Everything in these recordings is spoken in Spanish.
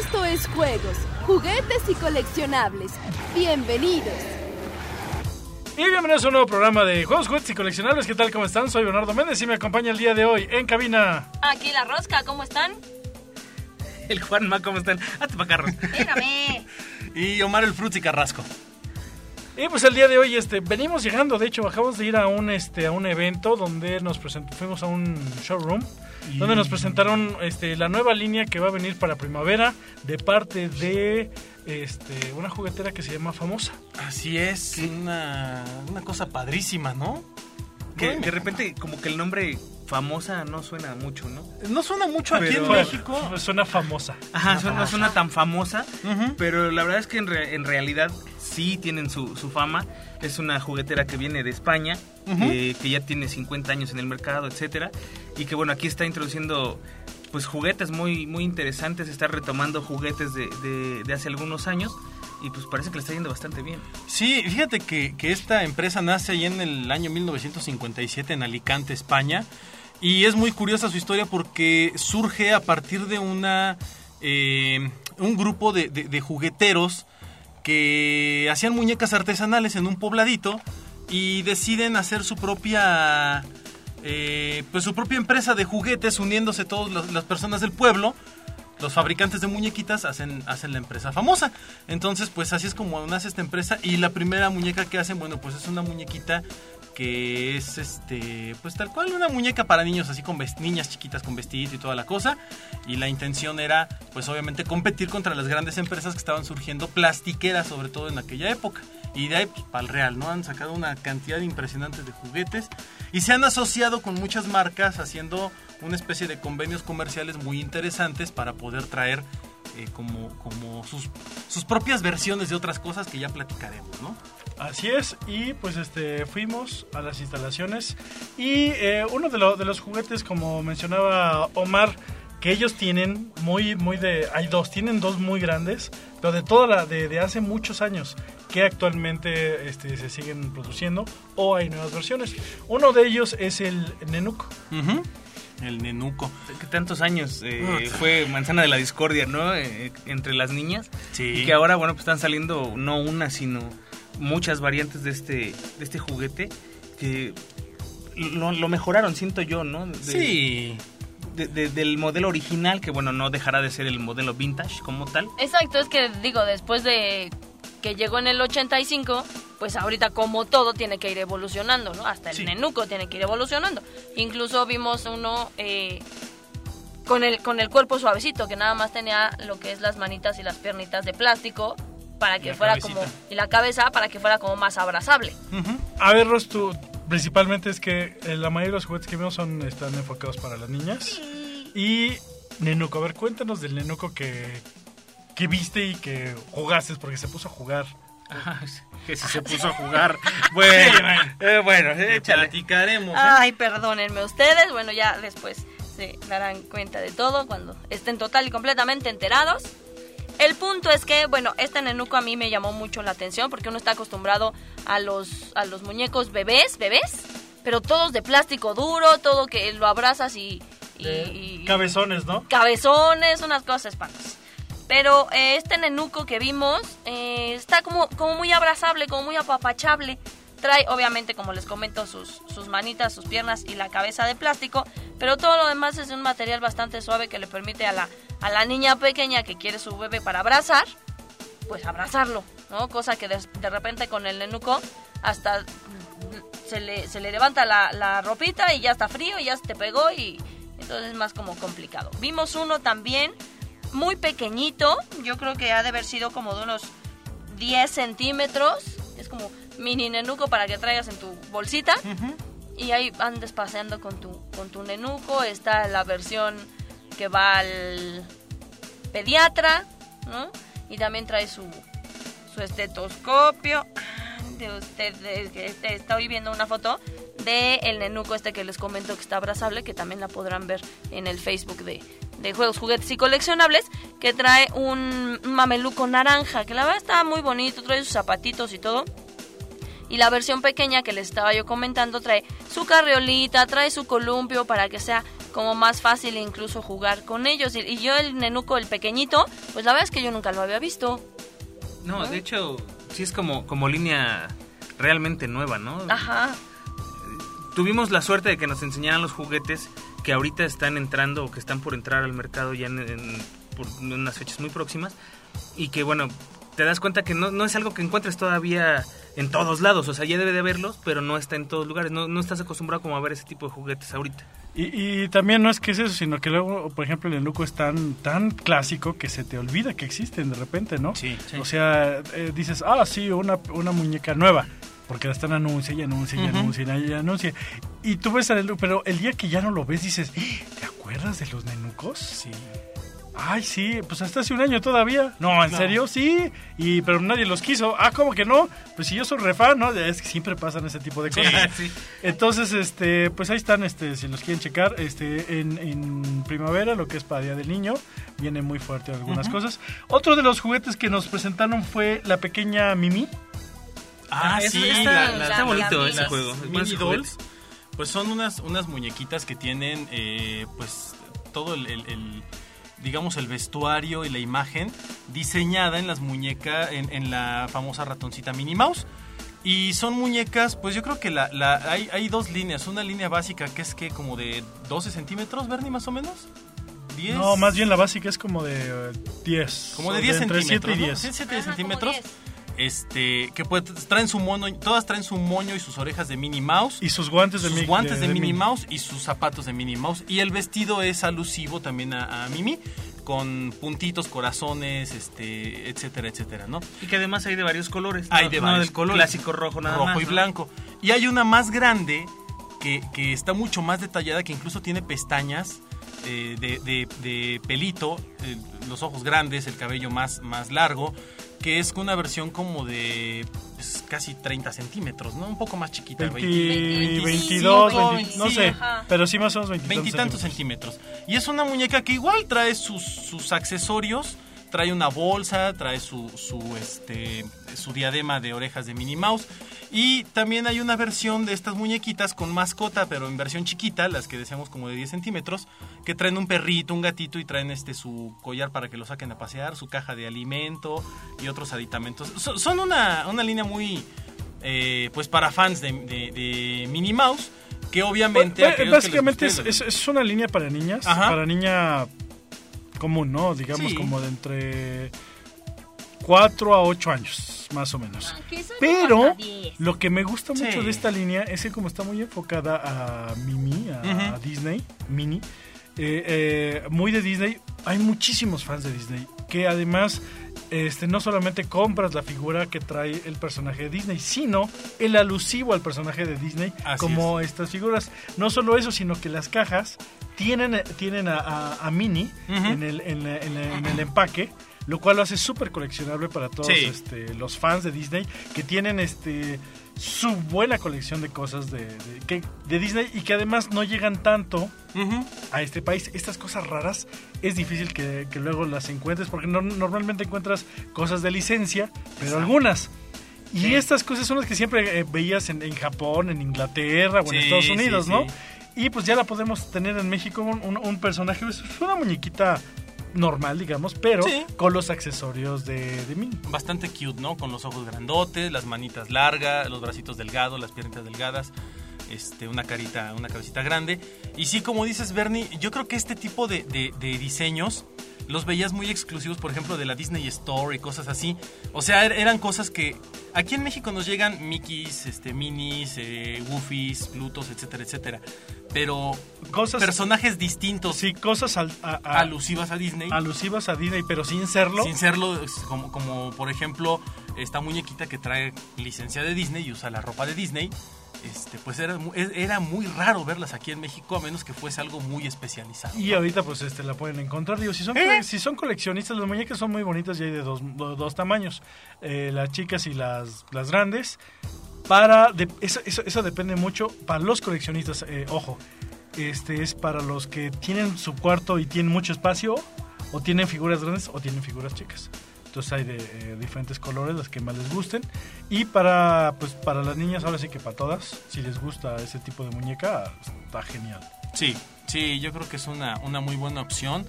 Esto es juegos, juguetes y coleccionables. Bienvenidos. Y bienvenidos a un nuevo programa de Juegos, Juguetes y Coleccionables. ¿Qué tal? ¿Cómo están? Soy Bernardo Méndez y me acompaña el día de hoy en cabina. Aquí la rosca, ¿cómo están? El Juanma, ¿cómo están? Hazte pa' carro. Espérame. Y Omar el Fruits y Carrasco. Y pues el día de hoy este, venimos llegando, de hecho, acabamos de ir a un, este, a un evento donde nos presentó, fuimos a un showroom donde nos presentaron este, la nueva línea que va a venir para primavera de parte de este, una juguetera que se llama Famosa. Así es, una, una cosa padrísima, ¿no? Que Bueno. de repente como que el nombre famosa no suena mucho, ¿no? No suena mucho aquí en México. Suena famosa. Ajá, no suena tan famosa, pero la verdad es que en, re- en realidad sí tienen su, su fama. Es una juguetera que viene de España, eh, que ya tiene 50 años en el mercado, etcétera, y que bueno, aquí está introduciendo pues juguetes muy, muy interesantes, está retomando juguetes de, de- hace algunos años y pues parece que le está yendo bastante bien. Sí, fíjate que, que esta empresa nace ahí en el año 1957 en Alicante, España. Y es muy curiosa su historia porque surge a partir de una eh, un grupo de jugueteros que hacían muñecas artesanales en un pobladito y deciden hacer su propia eh, pues su propia empresa de juguetes uniéndose todas las, personas del pueblo los fabricantes de muñequitas hacen, hacen la empresa famosa. Entonces, pues así es como nace esta empresa. Y la primera muñeca que hacen, bueno, pues es una muñequita que es este, pues tal cual, una muñeca para niños, así con niñas chiquitas con vestido y toda la cosa. Y la intención era, pues obviamente, competir contra las grandes empresas que estaban surgiendo, plastiqueras sobre todo en aquella época. Y de ahí, pues, para el real, ¿no? Han sacado una cantidad impresionante de juguetes y se han asociado con muchas marcas haciendo una especie de convenios comerciales muy interesantes para poder traer eh, como, como sus, sus propias versiones de otras cosas que ya platicaremos, ¿no? Así es, y pues este fuimos a las instalaciones y eh, uno de, lo- de los juguetes, como mencionaba Omar, que ellos tienen muy, muy de, hay dos, tienen dos muy grandes, pero de toda la, de, de hace muchos años que actualmente este, se siguen produciendo o hay nuevas versiones. Uno de ellos es el Nenuco. El nenuco. que tantos años eh, fue manzana de la discordia, ¿no? Eh, entre las niñas. Sí. Y que ahora, bueno, pues están saliendo no una, sino muchas variantes de este, de este juguete que lo, lo mejoraron, siento yo, ¿no? De- Sí. de- de- del modelo original, que bueno, no dejará de ser el modelo vintage como tal. Exacto, es que digo, después de que llegó en el 85, pues ahorita como todo tiene que ir evolucionando, ¿no? Hasta el Sí. nenuco tiene que ir evolucionando. Incluso vimos uno eh, con, el, con el cuerpo suavecito, que nada más tenía lo que es las manitas y las piernitas de plástico para que fuera cabecita. como... Y la cabeza para que fuera como más abrazable. A ver, Ros, tú, principalmente es que eh, la mayoría de los juguetes que vemos son, están enfocados para las niñas. Y Nenuco, a ver, cuéntanos del Nenuco que, que viste y que jugaste, porque se puso a jugar. Que si se puso a jugar. Bueno, eh, bueno, échale. Platicaremos. ¿eh? Ay, perdónenme ustedes. Bueno, ya después se darán cuenta de todo cuando estén total y completamente enterados. El punto es que, bueno, este nenuco a mí me llamó mucho la atención porque uno está acostumbrado a los, a los muñecos bebés, bebés, pero todos de plástico duro, todo que lo abrazas y... y- y- Cabezones, ¿no? cabezones, unas cosas espantosas. Pero eh, este nenuco que vimos eh, está como, como muy abrazable, como muy apapachable. Trae, obviamente, como les comento, sus, sus manitas, sus piernas y la cabeza de plástico. Pero todo lo demás es de un material bastante suave que le permite a la, a la niña pequeña que quiere su bebé para abrazar, pues abrazarlo, ¿no? Cosa que de, de repente con el nenuco hasta se le, se le levanta la, la ropita y ya está frío y ya se te pegó y entonces es más como complicado. Vimos uno también muy pequeñito, yo creo que ha de haber sido como de unos 10 centímetros, es como mini nenuco para que traigas en tu bolsita y ahí andes paseando con tu, con tu nenuco, está la versión que va al pediatra, ¿no? Y también trae su, su estetoscopio. De ustedes, que este- estoy viendo una foto de el nenuco este que les comento que está abrazable, que también la podrán ver en el Facebook de, de Juegos, Juguetes y Coleccionables, que trae un, mameluco naranja, que la verdad está muy bonito, trae sus zapatitos y todo. Y la versión pequeña que les estaba yo comentando trae su carriolita, trae su columpio para que sea como más fácil incluso jugar con ellos. Y, y yo el nenuco, el pequeñito, pues la verdad es que yo nunca lo había visto. No, de hecho, sí es como, como línea realmente nueva, ¿no? Ajá. Tuvimos la suerte de que nos enseñaran los juguetes que ahorita están entrando o que están por entrar al mercado ya en, en- por unas fechas muy próximas y que bueno, te das cuenta que no, no es algo que encuentres todavía en todos lados, o sea, ya debe de verlos, pero no está en todos lugares, no, no estás acostumbrado como a ver ese tipo de juguetes ahorita. Y, y también no es que es eso, sino que luego, por ejemplo, el enuco es tan, tan clásico que se te olvida que existen de repente, ¿no? Sí, sí. O sea, eh, dices, ah, sí, una, una muñeca nueva. Porque la están anuncia y anuncia y anuncia y anuncia. Y tú ves al pero el día que ya no lo ves dices, ¿te acuerdas de los nenucos? Sí. Ay, sí, pues hasta hace un año todavía. No, ¿en No. serio? Sí. Y, pero nadie los quiso. Ah, ¿cómo que no? Pues si yo soy refan, ¿no? Es que siempre pasan ese tipo de cosas. Sí. Entonces, este, pues ahí están, este, si los quieren checar, este, en, en primavera, lo que es para Día del Niño, viene muy fuerte algunas cosas. Otro de los juguetes que nos presentaron fue la pequeña Mimi. Ah, eso sí, está, la- la- está bonito ese juego. Es mini dolls, pues son unas, unas muñequitas que tienen, eh, pues, todo el, el- el, digamos, el vestuario y la imagen diseñada en las muñecas, en, en la famosa ratoncita Minnie Mouse. Y son muñecas, pues yo creo que la, la, hay, hay dos líneas. Una línea básica que es que como de 12 centímetros, Bernie, más o menos. 10. No, más bien la básica es como de eh, 10. Como de o 10 entre 7 centímetros. y ¿no? 10. Sí, 7 Ajá, centímetros. 10. Este, que pues, traen su mono, todas traen su moño y sus orejas de Minnie Mouse. Y sus guantes de sus Mi- guantes de, Minnie Mouse y sus zapatos de Minnie Mouse. Y el vestido es alusivo también a, a Mimi, con puntitos, corazones, este, etcétera, etcétera, ¿no? Y que además hay de varios colores. Hay de no varios del colores. Clásico rojo nada rojo más. y ¿no? blanco. Y hay una más grande que, que está mucho más detallada, que incluso tiene pestañas eh, de, de- de pelito, eh, los ojos grandes, el cabello más, más largo, que es una versión como de pues, casi 30 centímetros, ¿no? Un poco más chiquita. 20, 20, 22, 25, 20, no sé, 25, ajá. pero sí más o menos 20 veintitantos centímetros. Y es una muñeca que igual trae sus, sus accesorios, trae una bolsa, trae su, su, este, su diadema de orejas de Minnie Mouse. Y también hay una versión de estas muñequitas con mascota, pero en versión chiquita, las que decíamos como de 10 centímetros, que traen un perrito, un gatito y traen este su collar para que lo saquen a pasear, su caja de alimento y otros aditamentos. So- son una, una línea muy, eh, pues para fans de, de, de Minnie Mouse, que obviamente... Bueno, aquellos que les básicamente es, guste- es- es una línea para niñas, Ajá. para niña común, ¿no? Digamos Sí. como de entre 4 a 8 años, más o menos. Ah, Pero hasta 10. lo que me gusta mucho Sí. de esta línea es que como está muy enfocada a Mimi, a, Disney, Mini, eh, eh, muy de Disney, hay muchísimos fans de Disney que además este, no solamente compras la figura que trae el personaje de Disney, sino el alusivo al personaje de Disney, Así como estas figuras. No solo eso, sino que las cajas tienen, tienen a, a- a Minnie Ujú. en, el, en la- en la- en el empaque, lo cual lo hace súper coleccionable para todos Sí. este, los fans de Disney que tienen este su buena colección de cosas de, de- que- de Disney y que además no llegan tanto Ujú. a este país. Estas cosas raras es difícil que, que luego las encuentres porque no- normalmente encuentras cosas de licencia, pero algunas. Y estas cosas son las que siempre eh, veías en, en Japón, en Inglaterra o en Sí, Estados Unidos, sí. ¿no? Y pues ya la podemos tener en México un, un- un personaje, es una muñequita normal, digamos, pero Sí. con los accesorios de, de Minnie. bastante cute, ¿no? Con los ojos grandotes, las manitas largas, los bracitos delgados, las piernitas delgadas, este, una carita, una cabecita grande. Y sí, como dices, Bernie, yo creo que este tipo de, de- de diseños los veías muy exclusivos, por ejemplo, de la Disney Store y cosas así. O sea, er- eran cosas que aquí en México nos llegan Mickeys, este, Minis, eh, Plutos, etcétera, etcétera. Pero Cosas, personajes distintos, sí, cosas al- a- a- alusivas a Disney. alusivas a Disney, pero sin serlo. Sin serlo, como, como por ejemplo esta muñequita que trae licencia de Disney y usa la ropa de Disney, este, pues era, e- era muy raro verlas aquí en México a menos que fuese algo muy especializado. Y ahorita pues este la pueden encontrar. Digo, si son, cole- si son coleccionistas, las muñecas son muy bonitas y hay de dos, do- dos tamaños. Eh, las chicas y las, las grandes. Para de- eso, eso, eso depende mucho. Para los coleccionistas, eh, ojo, este es para los que tienen su cuarto y tienen mucho espacio, o tienen figuras grandes o tienen figuras chicas. Entonces hay de eh, diferentes colores, las que más les gusten. Y para, pues, para las niñas, ahora sí que para todas, si les gusta ese tipo de muñeca, está genial. Sí, sí, yo creo que es una, una muy buena opción.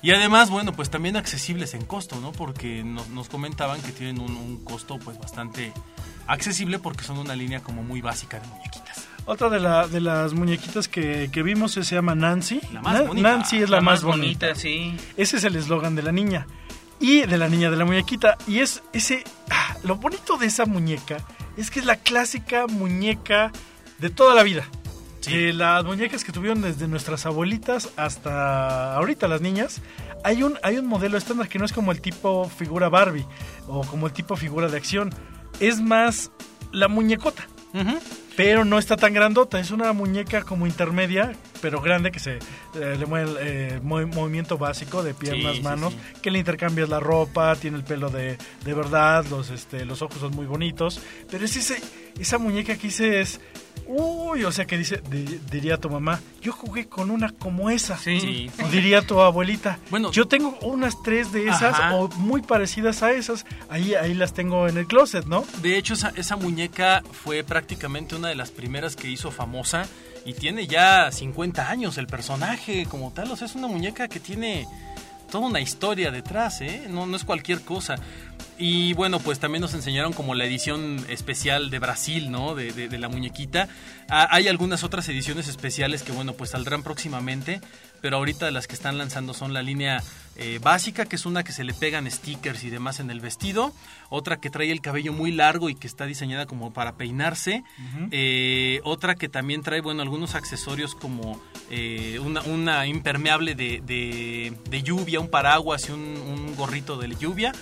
Y además, bueno, pues también accesibles en costo, ¿no? Porque nos, nos comentaban que tienen un, un costo pues bastante accesible porque son una línea como muy básica de muñequitas. Otra de, la, de las muñequitas que, que vimos se llama Nancy. La más Na- bonita. Nancy es la, más bonita. sí. Ese es el eslogan de la niña. Y de la niña de la muñequita. Y es ese. ah, lo bonito de esa muñeca es que es la clásica muñeca de toda la vida. Sí. De las muñecas que tuvieron desde nuestras abuelitas hasta ahorita las niñas. Hay un, hay un modelo estándar que no es como el tipo figura Barbie o como el tipo figura de acción. Es más la muñecota pero no está tan grandota. Es una muñeca como intermedia, pero grande, que se eh, le mueve el eh, movi- movimiento básico de piernas, Sí, manos, sí. que le intercambias la ropa, tiene el pelo de, de verdad, los, este, los ojos son muy bonitos. Pero es ese, esa muñeca que dices, uy, o sea, que dice, di- diría tu mamá, yo jugué con una como esa. Sí. O diría tu abuelita. Bueno. yo tengo unas tres de esas Ajá. o muy parecidas a esas. Ahí, ahí las tengo en el closet, ¿no? De hecho, esa, esa muñeca fue prácticamente una de las primeras que hizo famosa y tiene ya 50 años el personaje como tal. O sea, es una muñeca que tiene toda una historia detrás, ¿eh? No, no es cualquier cosa. Y bueno, pues también nos enseñaron como la edición especial de Brasil, ¿no? De, de- de la muñequita. Ah, hay algunas otras ediciones especiales que, bueno, pues saldrán próximamente. Pero ahorita las que están lanzando son la línea eh, básica, que es una que se le pegan stickers y demás en el vestido. Otra que trae el cabello muy largo y que está diseñada como para peinarse. Eh, otra que también trae, bueno, algunos accesorios como eh, una, una impermeable de, de- de lluvia, un paraguas y un, un gorrito de lluvia.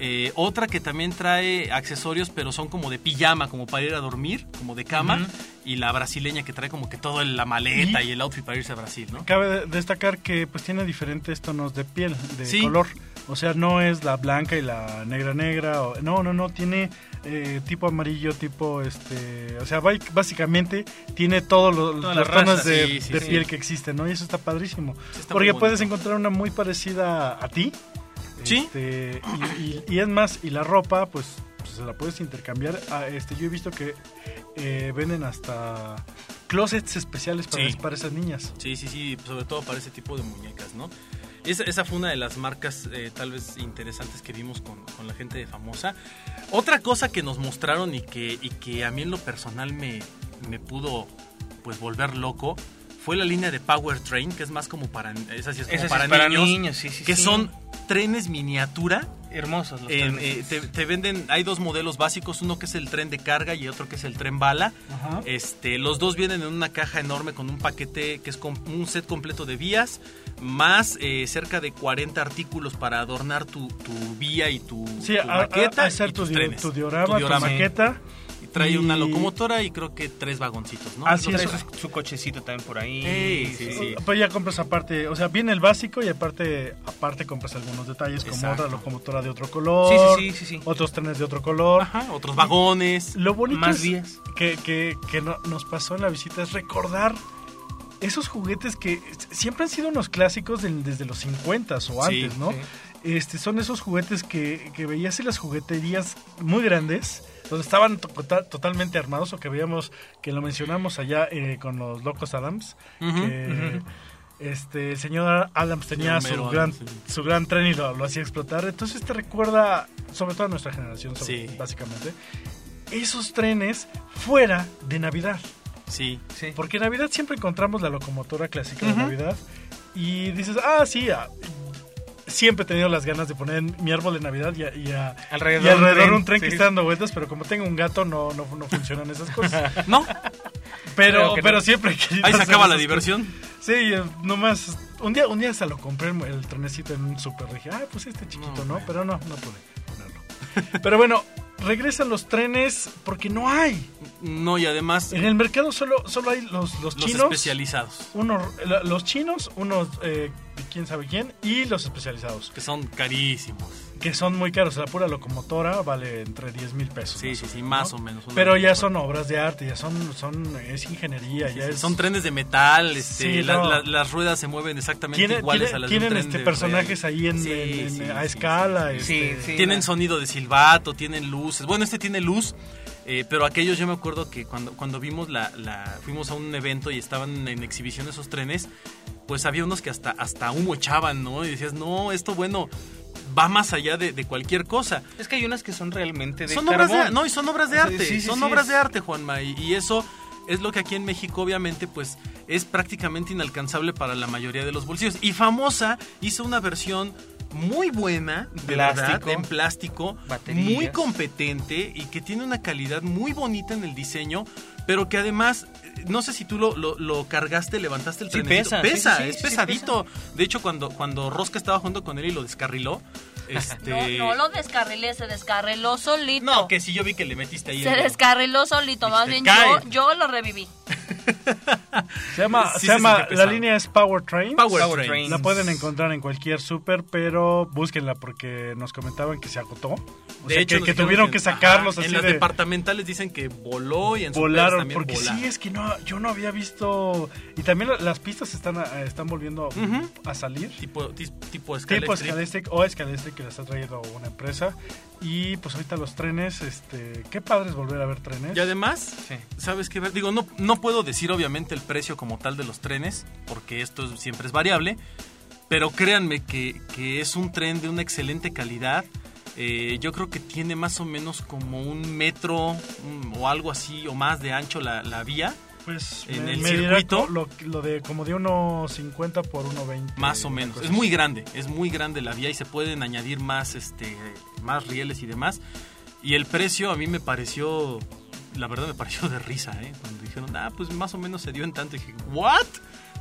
Eh, otra que también trae accesorios, pero son como de pijama, como para ir a dormir, como de cama. Y la brasileña que trae como que todo la maleta y, Y- el outfit para irse a Brasil, ¿no? Cabe de- destacar que pues tiene diferentes tonos de piel, de Sí. color. O sea, no es la blanca y la negra negra. o- no, no, no. Tiene eh, tipo amarillo, tipo este. O sea, básicamente tiene todos los, Todas los las tonos de, sí, sí, de sí. piel que existen, ¿no? Y eso está padrísimo. Está Porque puedes encontrar una muy parecida a ti. Sí. Este, y, y- y es más, y la ropa, pues, pues, se la puedes intercambiar. Ah, este, yo he visto que eh, venden hasta closets especiales para, Sí. para esas niñas. Sí, sí, sí, sobre todo para ese tipo de muñecas, ¿no? Esa, esa fue una de las marcas eh, tal vez interesantes que vimos con, con la gente de famosa. Otra cosa que nos mostraron y que, y que a mí en lo personal me, me pudo pues volver loco fue la línea de Power Train, que es más como para, esa sí es como Esa sí para, es para niños, niños, sí, sí, que sí. son trenes miniatura Hermosos los en, trenes. eh, te, te venden, hay dos modelos básicos, uno que es el tren de carga y otro que es el tren bala. Ajá. Este, los dos vienen en una caja enorme con un paquete que es com- un set completo de vías, más eh, cerca de 40 artículos para adornar tu, tu vía y tu, Sí, tu a, maqueta a hacer y tu, tus di- trenes. tu diorama, tu, maqueta. Trae y- una locomotora y creo que tres vagoncitos, ¿no? Así es. su, su cochecito también por ahí. Ey, sí, sí. Pues ya compras aparte, o sea, viene el básico y aparte aparte compras algunos detalles como Exacto. otra locomotora de otro color, Sí, sí, sí, sí, sí. otros trenes de otro color. Ajá, otros vagones. Lo bonito Más es vías. que, que, que no- nos pasó en la visita es recordar esos juguetes que siempre han sido unos clásicos del- desde los 50 o Sí, antes, ¿no? sí. Este, son esos juguetes que, que veías en las jugueterías muy grandes, donde estaban to- tota- totalmente armados, o que veíamos, que lo mencionamos allá eh, con los Locos Adams, que este, el señor Adams tenía su, gran, Adams, sí. su gran tren y lo, lo hacía explotar. Entonces te recuerda, sobre todo a nuestra generación, sobre- Sí. básicamente, esos trenes fuera de Navidad. Sí. Sí. Porque en Navidad siempre encontramos la locomotora clásica de Navidad y dices, ah, sí, ah, siempre he tenido las ganas de poner mi árbol de Navidad y, a- y a- Alrededor y alrededor un un tren sí. que está dando vueltas, pero como tengo un gato no, no, no funcionan esas cosas. ¿No? Pero, pero no. siempre he querido Ahí se acaba la diversión. cosas. Sí, eh, nomás, un día, un día hasta lo compré el, el trenecito en un super, dije, ah, pues este chiquito, No, ¿no? Pero no, no pude ponerlo. Pero bueno, regresan los trenes porque no hay. No, y además En el mercado solo, solo hay los, los los chinos. especializados, unos los chinos, unos eh, quién sabe quién, y los especializados, que son carísimos. Que son muy caros. La pura locomotora vale entre 10 mil pesos. Sí, sí, sí, más o menos. Pero ya son obras de arte, ya son, son es ingeniería, ya Sí, es... Son trenes de metal, este, Sí, la- no. la- las ruedas se mueven exactamente Tiene- iguales tiene- a las de un tienen tren este de personajes real. ahí en, Sí, en- en- sí, a sí, escala. sí. este, Sí, sí. Tienen la- sonido de silbato, tienen luces. Bueno, este tiene luz. Eh, pero aquellos yo me acuerdo que cuando, cuando vimos la, la, fuimos a un evento y estaban en exhibición esos trenes, pues había unos que hasta, hasta humo echaban, ¿no? Y decías, no, esto bueno, va más allá de, de cualquier cosa. Es que hay unas que son realmente de son obras de, no, y son obras de O sea, arte, sí, sí, son sí, obras es- de arte, Juanma, y, y eso es lo que aquí en México obviamente pues es prácticamente inalcanzable para la mayoría de los bolsillos. Y Famosa hizo una versión muy buena, de Plástico. verdad, en plástico, Baterías. muy competente y que tiene una calidad muy bonita en el diseño, pero que además, no sé si tú lo, lo- lo cargaste, levantaste el Sí, trenecito. pesa, sí, sí, es pesadito. De hecho, cuando, cuando Rosca estaba jugando con él y lo descarriló, este... no lo descarrilé, se descarriló solito. No, que sí yo vi que le metiste ahí. Se el- descarriló solito, más bien yo, yo lo reviví. Se llama, Sí se se llama la línea es Power Train. Power, Power Train. Train. La pueden encontrar en cualquier súper, pero búsquenla porque nos comentaban que se agotó. O sea, que, nos que dijeron tuvieron que sacarlos ajá, así En las de... departamentales dicen que voló y en Volaron, también porque volaron. sí, es que no, yo no había visto... Y también la- las pistas están, eh, están volviendo Ujú. a salir. Tipo, ti- tipo Tipo Scalestric. Scalastic o Scalastic que las ha traído una empresa. Y pues ahorita los trenes, este... Qué padre es volver a ver trenes. Y además, Sí. ¿sabes qué? Digo, no, no puedo decir obviamente el precio como tal de los trenes, porque esto es- siempre es variable, pero créanme que, que es un tren de una excelente calidad. Eh, yo creo que tiene más o menos como un metro mm, o algo así o más de ancho la, la vía. Pues en me- el me circuito. Lo, lo de como de 1.50 por 1.20. Más o menos. Es muy grande, es muy grande la vía y se pueden añadir más, este, más rieles y demás. Y el precio a mí me pareció, la verdad me pareció de risa, ¿eh? Cuando dijeron, ah, pues más o menos se dio en tanto. Y dije, ¿what?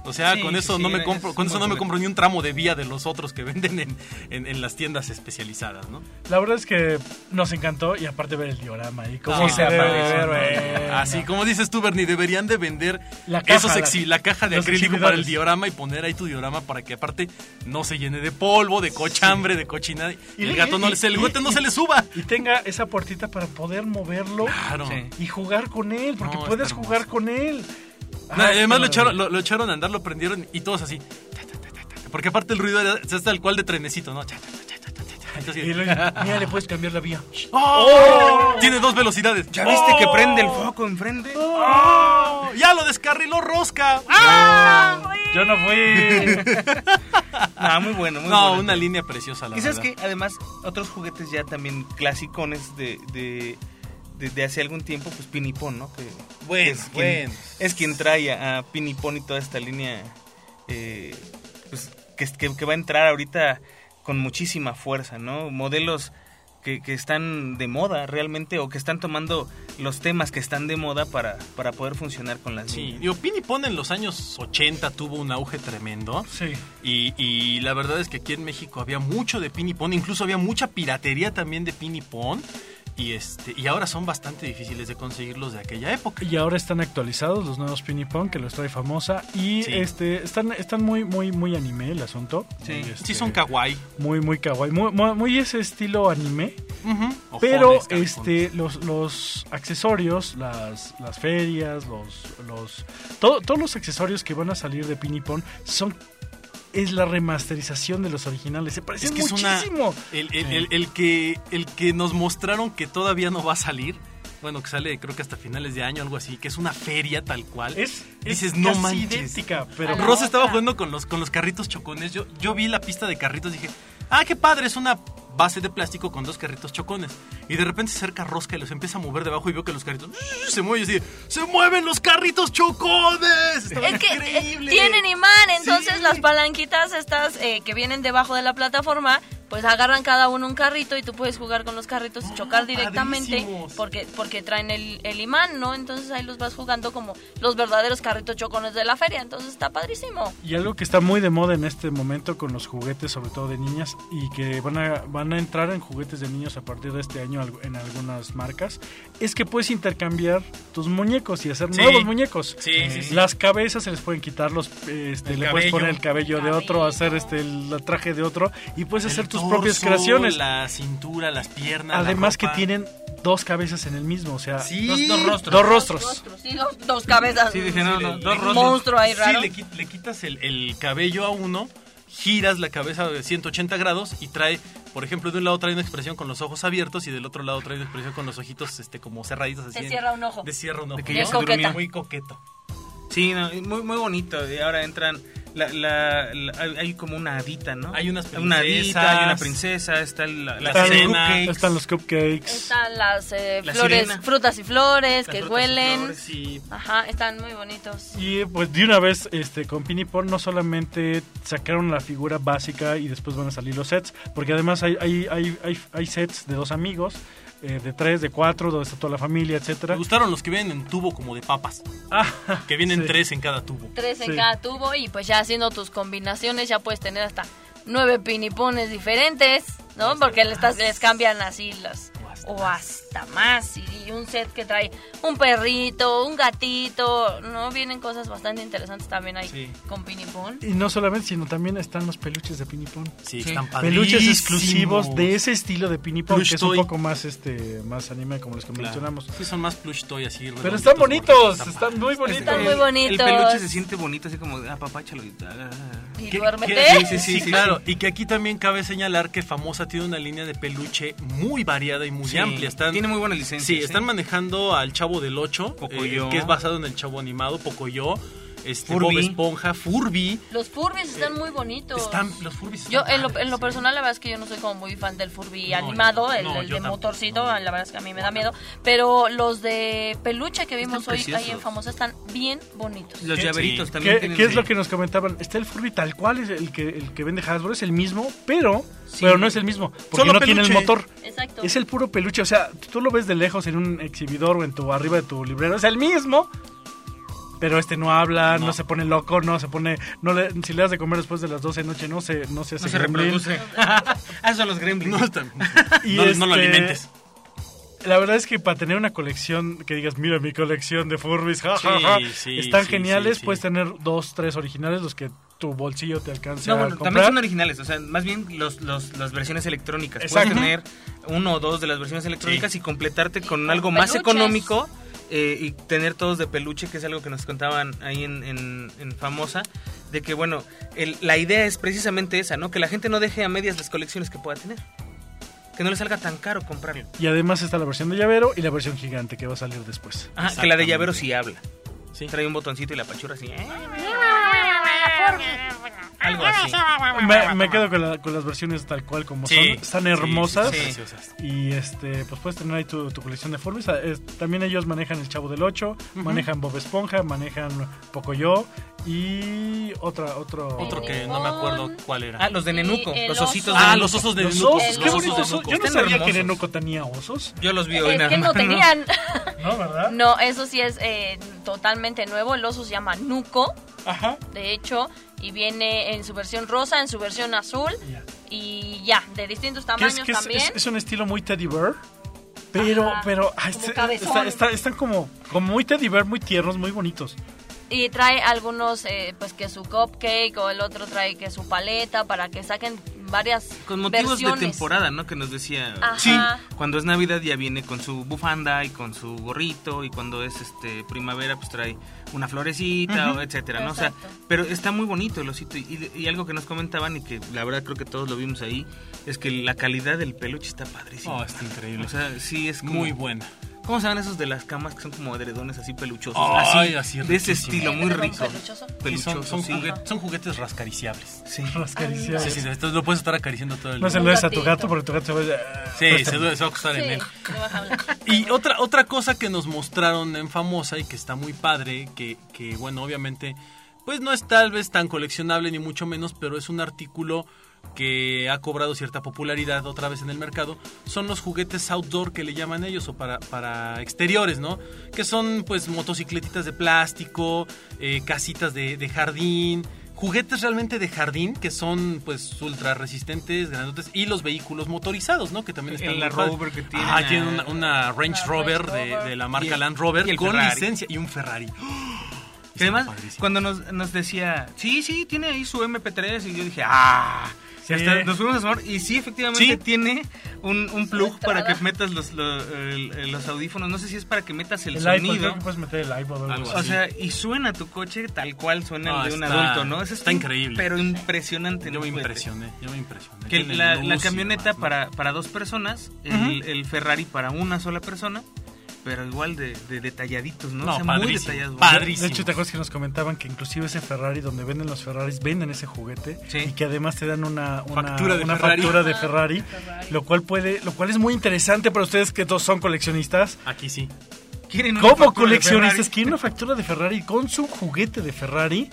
O sea, Sí, con sí, eso sí, no me compro, con eso no me compro ni un tramo de vía de los otros que venden en, en- en las tiendas especializadas, ¿no? La verdad es que nos encantó y aparte ver el diorama ahí. Cómo se ver, bueno. Así como dices tú, Bernie, deberían de vender La caja, esos la- exhi- la, caja de acrílico para el diorama y poner ahí tu diorama para que aparte no se llene de polvo, de cochambre, de cochinada y, Y- el gato no y- le, se- el y- no y- se le suba. Y tenga esa puertita para poder moverlo Claro. Sí. y jugar con él, porque puedes jugar con él. No, Ay, además lo echaron, maravilla. lo, lo echaron a andar, lo prendieron y todos así. Porque aparte el ruido era es tal cual de trenecito, ¿no? Entonces, Y luego, mira, le puedes cambiar la vía. ¡Oh! Tiene dos velocidades. ¿Ya viste que ¡Oh! prende el foco enfrente? ¡Oh! ¡Ya lo descarriló Rosca! ¡Ah! Yo no fui. Ah, muy bueno, muy No, bueno. una línea preciosa, la Y sabes verdad. que además otros juguetes ya también clasicones de, de, de, de hace algún tiempo, pues Pinipón, ¿no? Que, Bueno, que es, quien, bueno. es quien trae a, a Pinipón y toda esta línea eh, pues, que, que, que va a entrar ahorita con muchísima fuerza, ¿no? Modelos que, que están de moda realmente o que están tomando los temas que están de moda para, para poder funcionar con las Sí, líneas. digo, Pinipón en los años 80 tuvo un auge tremendo. Sí. Y, y la verdad es que aquí en México había mucho de Pinipón, incluso había mucha piratería también de Pinipón. Y, este, y ahora son bastante difíciles de conseguirlos de aquella época. Y ahora están actualizados los nuevos Pinipón que los trae famosa y Sí. este están están muy muy muy anime el asunto. Sí. Muy, Sí, este, son kawaii. muy muy kawaii, muy, muy, muy ese estilo anime. Pero Ojones, este los, los accesorios, las, las ferias, los los todo- todos los accesorios que van a salir de Pinipón son es la remasterización de los originales. Se parecen Es que es una- muchísimo. El, el- Sí. el- el que, el que nos mostraron que todavía no va a salir, bueno, que sale creo que hasta finales de año, algo así, que es una feria tal cual. Es, Dices, es no casi manches. idéntica, pero Rosa estaba jugando con los, con los carritos chocones. Yo, yo vi la pista de carritos y dije, ah, qué padre, es una base de plástico con dos carritos chocones. Y de repente se acerca Rosca y los empieza a mover debajo y veo que los carritos se mueven y así, ¡se mueven los carritos chocones! Estaba Es que eh, increíble. tienen imán, entonces Sí. las palanquitas estas eh, que vienen debajo de la plataforma, pues agarran cada uno un carrito y tú puedes jugar con los carritos y Oh, chocar directamente padrísimos. porque porque traen el, el imán, ¿no? Entonces ahí los vas jugando como los verdaderos carritos chocones de la feria, entonces está padrísimo. Y algo que está muy de moda en este momento con los juguetes, sobre todo de niñas, y que van a, van a entrar en juguetes de niños a partir de este año en algunas marcas, es que puedes intercambiar tus muñecos y hacer Sí. nuevos muñecos. Sí, sí, sí. Las cabezas se les pueden quitar, los, este, El le puedes poner el cabello de otro, hacer este, el traje de otro, y puedes El hacer tus torso, propias creaciones. La cintura, las piernas. la Además que tienen dos cabezas en el mismo, o sea, Sí. Dos, dos rostros. dos rostros. Rostros, sí, dos, dos cabezas. Sí, dije, no, Sí, no, le- dos le- rostros. monstruo ahí Sí, raro. le, qui- le quitas el, el cabello a uno giras la cabeza de 180 grados y trae, por ejemplo, de un lado trae una expresión con los ojos abiertos y del otro lado trae una expresión con los ojitos este como cerraditos así. Cierra un ojo. De cierra un ojo. De que ya se Muy durmió. Muy coqueto. Sí, no, muy, muy bonito. Y ahora entran. La, la- la- hay- hay como una hadita, ¿no? Hay unas Una hadita, hay una princesas. princesa, está la, la Están- cena. cupcakes. Están los cupcakes. Están las eh, La flores, sirena. frutas y flores Las que y huelen. flores. Sí. Ajá, están muy bonitos. Y pues de una vez este con Pinipon no solamente sacaron la figura básica y después van a salir los sets, porque además hay, hay, hay, hay, hay sets de dos amigos, eh, de tres, de cuatro, donde está toda la familia, Me etcétera. gustaron los que vienen en tubo como de papas, Ah, que vienen sí. tres en cada tubo. Tres en Sí. cada tubo y pues ya haciendo tus combinaciones ya puedes tener hasta nueve pinipones diferentes, ¿no? Porque les, les cambian así las... O hasta más. Y un set que trae un perrito, un gatito, ¿no? Vienen cosas bastante interesantes también ahí Sí. con pinipón. Y no solamente, sino también están los peluches de Pinipon. Sí, Sí. están Peluches exclusivos de ese estilo de Pinipon, Plush que es un poco más este más anime como los que Claro. mencionamos. Sí, son más plush toy así. Pero están bonitos, gorditos, están muy bonitos. Están muy El- bonitos. El peluche se siente bonito, así como, ah, papáchalo. y- ah. Y Que- duérmete. que- Sí, sí, Sí, sí, claro. Y que aquí también cabe señalar que Famosa tiene una línea de peluche muy variada y muy Sí, amplia. Están, Tiene muy buena licencia. Sí, están manejando al Chavo del 8, Pocoyo. que es basado en el Chavo animado, Pocoyo, este, Furby. Bob Esponja, Furby. Los Furbies están muy bonitos. Están, los Furbies están Yo, en lo, en lo personal, la verdad es que yo no soy como muy fan del Furby No, animado, yo- el, no, el de tampoco, motorcito, no. la verdad es que a mí me da miedo. Pero los de peluche que vimos hoy ahí en. Famosa están bien bonitos. Los ¿Qué- llaveritos sí. también ¿Qué, tienen qué es lo que nos comentaban? Está el Furby tal cual, es el que, el que vende Hasbro, es el mismo, pero, Sí. pero no es el mismo, porque Solo no tiene el motor. Exacto. Es el puro peluche, o sea, tú lo ves de lejos en un exhibidor o en tu arriba de tu librero, es el mismo. Pero este no habla, no, No. se pone loco, no se pone, no le, si le das de comer después de las 12 de noche, no se, no se hace No se gremlin. reproduce. ah, esos son los gremlins. No, Y no, no lo este, alimentes. La verdad es que para tener una colección que digas, mira mi colección de Furbies, ja, ja, Sí, ja", sí, están sí, geniales. sí, sí. Puedes tener dos, tres originales, los que tu bolsillo te alcance No, a bueno, comprar. también son originales, o sea, más bien los, los- las versiones electrónicas. Exacto. Puedes tener uno o dos de las versiones electrónicas y completarte con con algo más peluches. económico eh, y tener todos de peluche, que es algo que nos contaban ahí en, en- en Famosa, de que, bueno, el- la idea es precisamente esa, ¿no? Que la gente no deje a medias las colecciones que pueda tener. Que no le salga tan caro comprarlo. Y además está la versión de llavero y la versión gigante que va a salir después. Ajá, que la de llavero sí habla. Sí. Trae un botoncito y la pachurra así. Algo así. Me, me quedo con, la- con las versiones tal cual como Sí, son. Están hermosas. sí, sí, preciosas. Y este, pues puedes tener ahí tu, tu colección de Furbies. Ah, también ellos manejan el Chavo del 8, manejan Bob Esponja, manejan Pocoyo y otra, otro. Otro que no me acuerdo cuál era. Ah, los de Nenuco, los ositos de Ah, Nenuco. los osos de Los Nenuco. osos, El qué bonitos son. Yo no sabía que. Nenuco tenía osos. Yo los vi hoy Es que no tenían. ¿No, verdad? No, eso sí es eh, totalmente nuevo. El oso se llama Nuco, Ajá. de hecho, y viene en su versión rosa, en su versión azul, y ya, de distintos tamaños que también. es- es un estilo muy Teddy Bear. Pero, Ajá, pero, ay, está- está- están como, como muy Teddy Bear, muy tiernos, muy bonitos. Y trae algunos, eh, pues que su cupcake o el otro trae que su paleta para que saquen varias Con motivos versiones. de temporada, ¿no? Que nos decía. Ajá. Sí. Cuando es Navidad ya viene con su bufanda y con su gorrito y cuando es este primavera pues trae una florecita o etcétera, ¿no? O sea, pero está muy bonito el osito y, y algo que nos comentaban y que la verdad creo que todos lo vimos ahí es que la calidad del peluche está padrísima. Oh, está increíble. O sea, sí es como, Muy buena. ¿Cómo se llaman esos de las camas que son como edredones así peluchosos? Ay, así de ese estilo, ¿El muy rico. peluchoso? Sí, Peluchoso, son, son, sí. juguet- son juguetes rascariciables. Sí. Las caricias. Sí, sí, sí, entonces lo puedes estar acariciando todo el No día. se lo des a tu gato porque tu gato se va a... Sí, se, debe- se va a acostar en Sí, él. baja una. Y otra, otra cosa que nos mostraron en Famosa y que está muy padre, que, que bueno, obviamente, pues no es tal vez tan coleccionable ni mucho menos, pero es un artículo que ha cobrado cierta popularidad otra vez en el mercado, son los juguetes outdoor que le llaman ellos o para, para exteriores, ¿no? Que son pues motocicletitas de plástico, eh, casitas de, de jardín, juguetes realmente de jardín que son pues ultra resistentes, grandotes y los vehículos motorizados, ¿no? Que también están El padres. Rover que tienen Ah, tienen una, una Range Rover, de, la marca Y el- Land Rover y el con Ferrari. licencia y un Ferrari. Que además, padrísimo. cuando nos, nos decía, sí, sí, tiene ahí su MP3, y yo dije, ah, Sí. y hasta nos fuimos a asomar, y sí, efectivamente Sí. tiene un, un plug para que metas los, los audífonos. No sé si es para que metas el, El iPod, sonido. creo que puedes meter el iPod o algo Algo así. O sea, y suena tu coche tal cual suena No, el de un está- adulto, ¿no? Eso está increíble. Pero impresionante. Yo me impresioné, yo me impresioné. Que la, camioneta para, para dos personas, el, el Ferrari para una sola persona, pero igual de, de detalladitos, ¿no? No, O sea, muy detallados. padrísimo. De hecho, te acuerdas que nos comentaban que inclusive ese Ferrari donde venden los Ferraris venden ese juguete Sí. y que además te dan una, una Factura de una Ferrari. factura de Ah, Ferrari, lo cual puede, lo cual es muy interesante para ustedes que todos son coleccionistas. Aquí sí. ¿Quieren una de coleccionistas quieren una factura de Ferrari con su juguete de Ferrari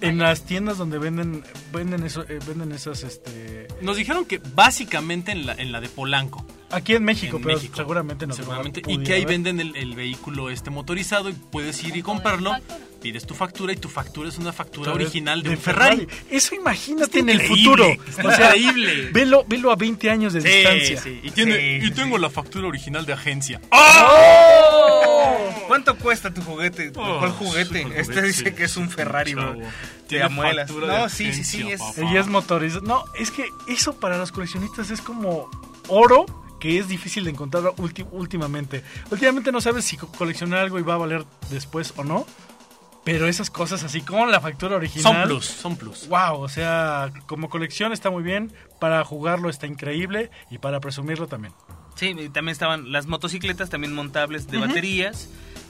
en las tiendas donde venden venden eso, eh, venden esas este Nos dijeron que básicamente en la, en la de Polanco. aquí en México, en pero México, seguramente no seguramente y que ahí venden el, el vehículo este motorizado y puedes ir y comprarlo. pides tu factura y tu factura es una factura original de, de un Ferrari, Eso imagínate en el futuro. está O sea, increíble. Velo, velo a 20 años de distancia. Sí, y, tiene, Sí, y sí, tengo la factura original de agencia ¿Cuánto cuesta tu juguete? Oh, ¿Cuál juguete? super Este juguete, dice sí, que es un Ferrari, bro. Te amuelas. No, sí, sí, sí. Es, papá. Ella es motorizada. No, es que eso para los coleccionistas es como oro que es difícil de encontrar últimamente. Últimamente no sabes si co- coleccionar algo y va a valer después o no. Pero esas cosas así con la factura original. son plus son plus Wow, o sea, como colección está muy bien, para jugarlo está increíble y para presumirlo también. Sí, y también estaban las motocicletas, también montables de baterías,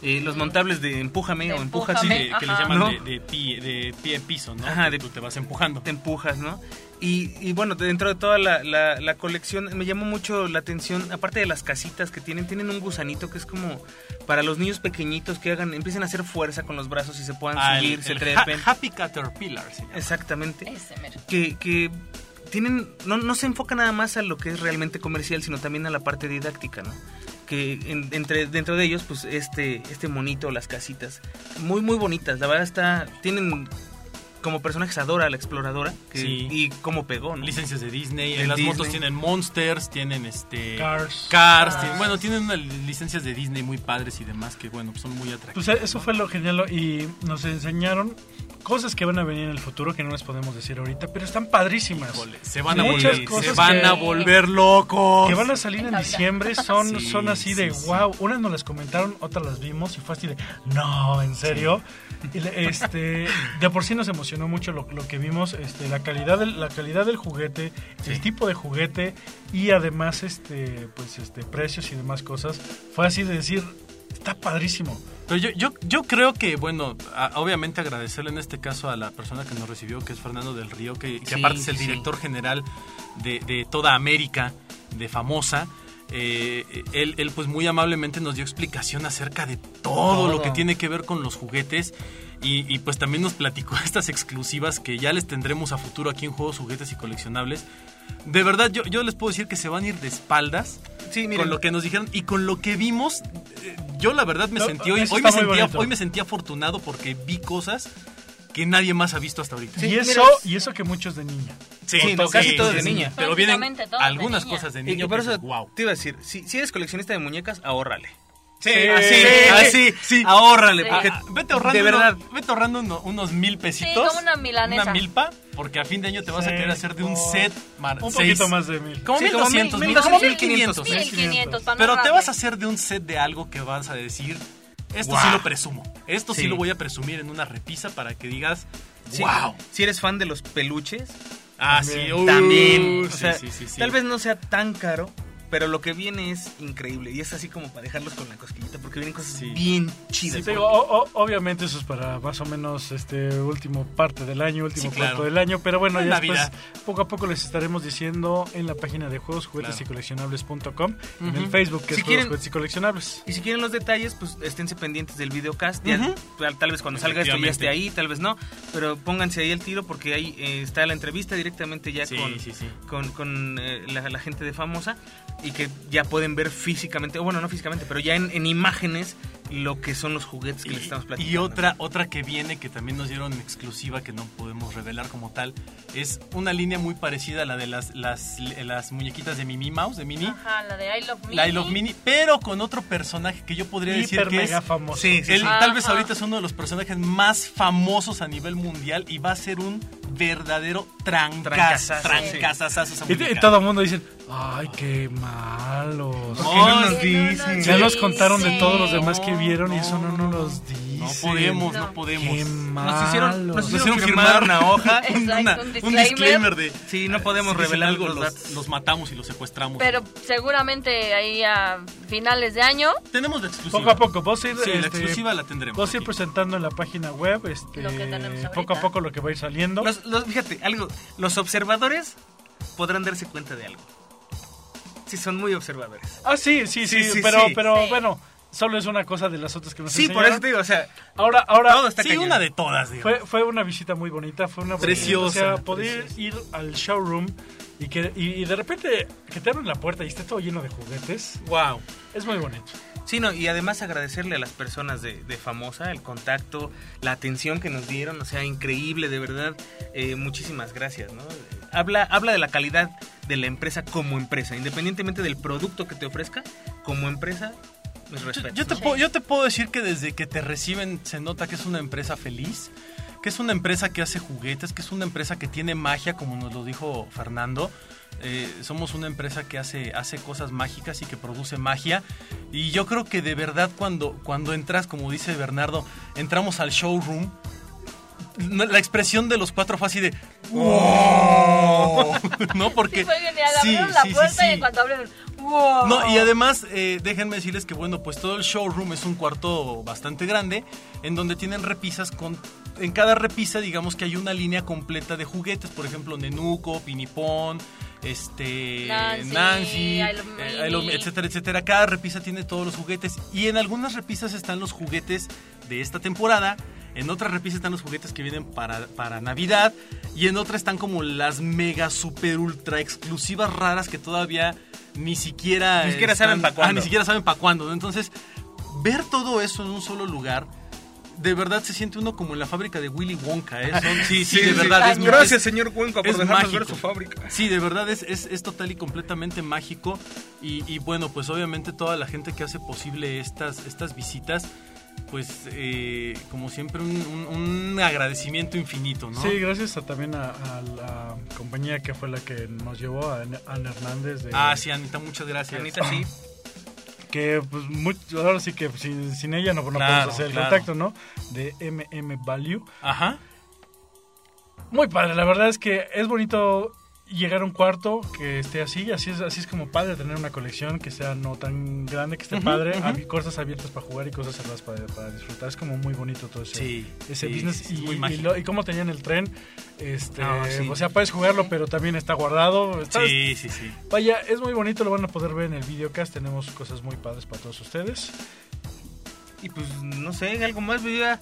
eh, los montables de empújame De o empuja Sí, que le llaman ¿No? de, de pie, de pie en piso no Ajá, de- tú te vas empujando te empujas, ¿no? Y, y bueno, dentro de toda la, la- la colección me llamó mucho la atención, aparte de las casitas que tienen, tienen un gusanito que es como para los niños pequeñitos que hagan, empiecen a hacer fuerza con los brazos y se puedan Ah, el- subir, se el trepen. ha- Happy Caterpillar se llama. Exactamente. Ese mero. que, que tienen no, no se enfoca nada más a lo que es realmente comercial sino también a la parte didáctica no que en- entre dentro de ellos pues este este monito las casitas. Muy muy bonitas la verdad está tienen como personajes adora a la exploradora que- Sí. y cómo pegó no licencias de Disney De en las Disney. motos tienen Monsters tienen este Cars. Cars, Cars. tienen- bueno tienen unas licencias de Disney muy padres y demás que bueno son muy Pues atractivas eso fue lo genial y nos enseñaron cosas que van a venir en el futuro que no les podemos decir ahorita, pero están padrísimas. Híjole, se van a Muchas volver, cosas se van que- a volver locos Que van a salir en diciembre son, Sí, son así de sí, sí. wow. Unas nos las comentaron, otras las vimos y fue así de no, en serio. Este, de por sí nos emocionó mucho lo, lo que vimos, este, la calidad del, la calidad del juguete, el tipo de juguete y además este, pues este, precios y demás cosas. Fue así de decir, está padrísimo. Pero yo, yo, yo creo que, bueno, a- obviamente agradecerle en este caso a la persona que nos recibió, que es Fernando del Río, que, que Sí, aparte es el sí. director general de, de toda América, de Famosa. Eh, él, él, pues muy amablemente nos dio explicación acerca de todo, lo que tiene que ver con los juguetes y, y, pues también nos platicó estas exclusivas que ya les tendremos a futuro aquí en Juegos, Juguetes y Coleccionables. De verdad, yo, yo les puedo decir que se van a ir de espaldas sí miren, con lo que nos dijeron y con lo que vimos, eh, yo la verdad me No, sentí hoy, me sentía, hoy me sentí afortunado porque vi cosas que nadie más ha visto hasta ahorita. Sí, y eso, y eso que muchos de niña. Sí, no, casi todo de sí, niña. Pero vienen todo de algunas niña. cosas de y, niño y por eso dices, wow. te iba a decir si, si eres coleccionista de muñecas ahórrale Sí, así sí, así sí. ahórrale Sí. porque Ah, vete ahorrando, de verdad unos, vete ahorrando uno- unos mil pesitos. como una milanesa. Una milpa, porque a fin de año te vas a Sí, querer hacer de un como- set mar- Un seis- poquito más de mil. Como Sí, como 1200, mil- mil, mil como doscientos, 1500. 1500 para no Pero te vas a hacer de un set de algo que vas a decir, esto sí Guau. lo presumo. Esto sí. Sí. lo voy a presumir en una repisa para que digas, Sí, wow. si eres fan de los peluches Ah, También. sí, uh, también. O sí, sea, sí, sí, sí. Tal vez no sea tan caro, pero lo que viene es increíble. Y es así como para dejarlos con la cosquillita, porque vienen cosas Sí. bien chidas. Sí, digo, o- o- obviamente eso es para más o menos este último parte del año, último Sí, claro. cuarto del año, pero bueno, En ya Navidad. después poco a poco les estaremos diciendo en la página de juegos, juguetes Claro. y coleccionables.com, en el. Facebook que Si es quieren- juegos, juguetes y coleccionables. Y si quieren los detalles, pues esténse pendientes del videocast. Ya, Ujú. tal, tal vez cuando salga esto ya esté ahí, tal vez no. Pero pónganse ahí el tiro porque ahí eh, está la entrevista directamente ya con, con, con, eh, la, la gente de Famosa. Y que ya pueden ver físicamente, bueno, no físicamente, pero ya en, en imágenes lo que son los juguetes que les estamos Y, platicando. y otra, otra que viene, que también nos dieron en exclusiva, que no podemos revelar como tal, es una línea muy parecida a la de las, las, las muñequitas de Mimi Mouse, de Minnie. Ajá, la de I Love Mini. La I Love Mini, pero con otro personaje que yo podría decir que mega es... famoso. Sí, sí, Él sí. tal vez ahorita es uno de los personajes más famosos a nivel mundial y va a ser un verdadero trancas, trancazazazo esa Y, y todo el mundo dice, ay, qué malos. ¿Por qué no nos no nos dicen? Ya nos contaron de todos los demás que No, vieron y eso no no, nos no. los dicen. No podemos, no, No. podemos. Qué malos. Nos hicieron, nos hicieron firmar una hoja. Exacto, Una- un un disclaimer. disclaimer de Sí, no podemos si dicen revelar algo, los los, datos. los matamos y los secuestramos. Pero seguramente ahí a finales de año tenemos la exclusiva. Poco a poco, vos ir, Sí, la este, exclusiva la tendremos. vos ir aquí. presentando en la página web, este, Lo que tenemos ahorita. poco a poco lo que va a ir saliendo. Los- los- fíjate, algo. Los observadores podrán darse cuenta de algo. Sí, son muy observadores. Ah, sí, sí, sí, Sí, sí, pero, sí. pero Sí. bueno, solo es una cosa de las otras que nos Sí, por eso te digo, o sea, Ahora, ahora, todo está Sí, cañón. una de todas, digo. Fue, fue una visita muy bonita, fue una Preciosa, O sea, poder preciosa. ir al showroom y que y, y de repente que te abren la puerta y esté todo lleno de juguetes, Wow. es muy bonito. Sí, no, y además agradecerle a las personas de, de Famosa el contacto, la atención que nos dieron, o sea, increíble, de verdad, eh, muchísimas gracias, ¿no? Habla, habla de la calidad de la empresa como empresa, independientemente del producto que te ofrezca, como empresa, mis Yo, respetos. yo te ¿no? puedo, yo te puedo decir que desde que te reciben se nota que es una empresa feliz, que es una empresa que hace juguetes, que es una empresa que tiene magia, como nos lo dijo Fernando. Eh, somos una empresa que hace, hace cosas mágicas y que produce magia. Y yo creo que de verdad cuando, cuando entras, como dice Bernardo, entramos al showroom, la expresión de los cuatro fue así de ¡Wow! ¿No? Porque sí fue genial. sí, Abrieron la sí, puerta sí. y cuando abrieron, ¡wow! No, y además, eh, déjenme decirles que, bueno, pues todo el showroom es un cuarto bastante grande, en donde tienen repisas con... En cada repisa, digamos que hay una línea completa de juguetes, por ejemplo, Nenuco, Pinipón, este, Nancy, Nancy, I Love eh, I Love- Mini. etcétera, etcétera. Cada repisa tiene todos los juguetes y en algunas repisas están los juguetes de esta temporada. En otras repisas están los juguetes que vienen para, para Navidad. Y en otras están como las mega, super, ultra exclusivas raras que todavía ni siquiera. Ni siquiera saben pa' ah, cuándo. ni siquiera saben para cuándo. Entonces, ver todo eso en un solo lugar. De verdad se siente uno como en la fábrica de Willy Wonka. ¿eh? Son- sí, sí, de verdad. es- Gracias, es- señor Cuenca, por dejarnos ver mágico. su fábrica. Sí, de verdad es, es, es total y completamente mágico. Y, y bueno, pues obviamente toda la gente que hace posible estas, estas visitas, pues eh, como siempre un, un- un agradecimiento infinito, ¿no? Sí, gracias a- también a, a la compañía que fue la que nos llevó, a Ana Hernández. De, Ah, sí, Anita, muchas gracias. Anita, sí. Que pues muy- ahora sí que sin, sin ella no, no Claro, podemos hacer el claro. contacto, ¿no? De MM Value. Ajá. Muy padre, la verdad es que es bonito llegar a un cuarto que esté así, así es, así es como padre tener una colección que sea no tan grande, que esté padre, hab- cosas abiertas para jugar y cosas cerradas para, para disfrutar, es como muy bonito todo ese, Sí, ese sí, business sí, y, y lo- y cómo tenían el tren, este, No, o sea, puedes jugarlo pero también está guardado, Sí, sí, sí. vaya, es muy bonito, lo van a poder ver en el videocast, tenemos cosas muy padres para todos ustedes. Y pues, no sé, algo más, ya...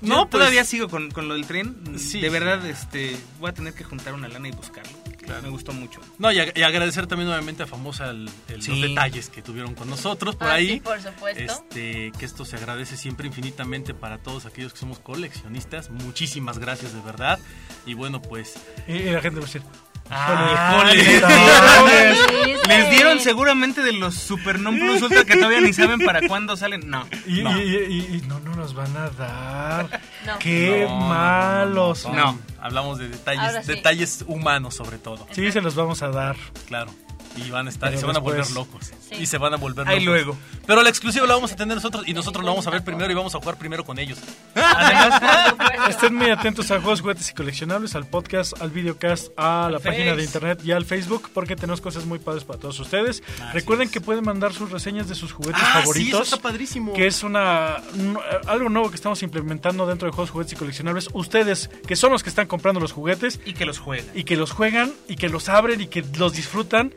No, pues- todavía sigo con, con lo del tren. Sí, de verdad, este, voy a tener que juntar una lana y buscarlo. Claro. Me gustó mucho. No, y, ag- y agradecer también nuevamente a Famosa el- el- los detalles que tuvieron con nosotros por Ah, ahí. sí, por supuesto. Este, que esto se agradece siempre infinitamente para todos aquellos que somos coleccionistas. Muchísimas gracias de verdad. Y bueno, pues Y, y la gente va a decir, Ah, "Híjole, les dieron- ¿Viste? Les dieron seguramente de los super non plus ultra que todavía ni saben para cuándo salen. No. Y, No. y- y- y no, no nos van a dar. No. Qué No, no, no, malos. no, No. no. Hablamos de detalles, sí. detalles humanos sobre todo, Sí, se los vamos a dar. claro. Y van a estar, y se van a volver locos. Sí. Y se van a volver Ahí locos. luego. Pero la exclusiva la vamos a tener nosotros y nosotros lo vamos a ver primero y vamos a jugar primero con ellos. Además. Estén muy atentos a Juegos, Juguetes y Coleccionables, al podcast, al videocast, a la página de internet y al Facebook, porque tenemos cosas muy padres para todos ustedes. Recuerden que pueden mandar sus reseñas de sus juguetes Ah, sí, eso favoritos. está padrísimo. que es una un- algo nuevo que estamos implementando dentro de Juegos, Juguetes y Coleccionables. Ustedes, que son los que están comprando los juguetes y que los juegan. y que los juegan y que los abren y que los disfrutan,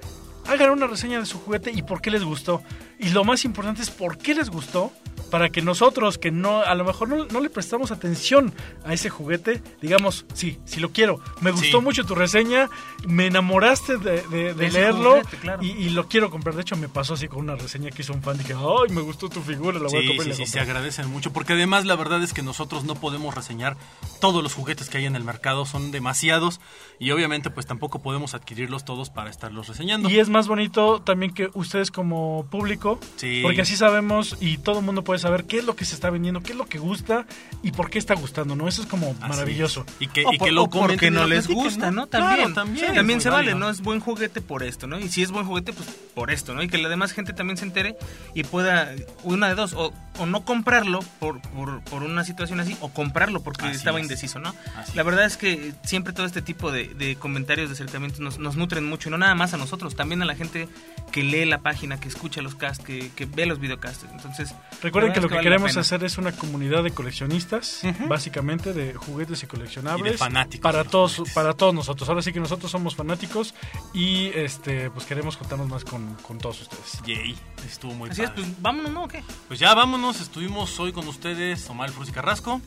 hagan una reseña de su juguete y por qué les gustó. Y lo más importante es por qué les gustó, para que nosotros, que no a lo mejor no, no le prestamos atención a ese juguete, digamos, sí, sí lo quiero. Me gustó Sí. mucho tu reseña, me enamoraste de, de- de De leerlo juguete, claro. y, y lo quiero comprar. De hecho, me pasó así con una reseña que hizo un fan. Dije, ay, me gustó tu figura, la voy a Sí, comprar. sí, y la sí, se compré". agradecen mucho, porque además la verdad es que nosotros no podemos reseñar todos los juguetes que hay en el mercado, son demasiados y obviamente pues tampoco podemos adquirirlos todos para estarlos reseñando. Y es más bonito también que ustedes como público, porque así sabemos y todo el mundo puede puedes saber qué es lo que se está vendiendo, qué es lo que gusta y por qué está gustando, ¿no? Eso es como Así maravilloso. es. Y que, O y por- que lo o porque no les gusta, ¿no? Claro, También, también. también se vale. ¿no? Es buen juguete por esto, ¿no? Y si es buen juguete, pues por esto, ¿no? Y que la demás gente también se entere y pueda, una de dos, o, o no comprarlo por, por, por una situación así, o comprarlo porque Así estaba es. indeciso, ¿no? Así la verdad es que siempre todo este tipo de, de comentarios, de acercamientos nos, nos nutren mucho, y no nada más a nosotros, también a la gente que lee la página, que escucha los casts, que, que ve los videocasts. Entonces, Recuerden que lo que vale queremos hacer es una comunidad de coleccionistas, Ujú. básicamente de juguetes y coleccionables. Y de fanáticos Para de todos, juguetes. para todos nosotros. Ahora sí que nosotros somos fanáticos y este pues queremos contarnos más con, con todos ustedes. Yay, estuvo muy así es, pues vámonos, ¿no? ¿O qué? Pues ya vámonos, estuvimos hoy con ustedes, Omar Fruz y Carrasco.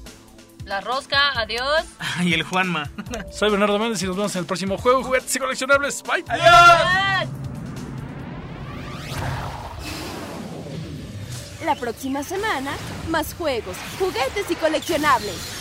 La rosca, adiós. y el Juanma. Soy Bernardo Méndez y nos vemos en el próximo juego juguetes y coleccionables. Bye. La próxima semana, más juegos, juguetes y coleccionables.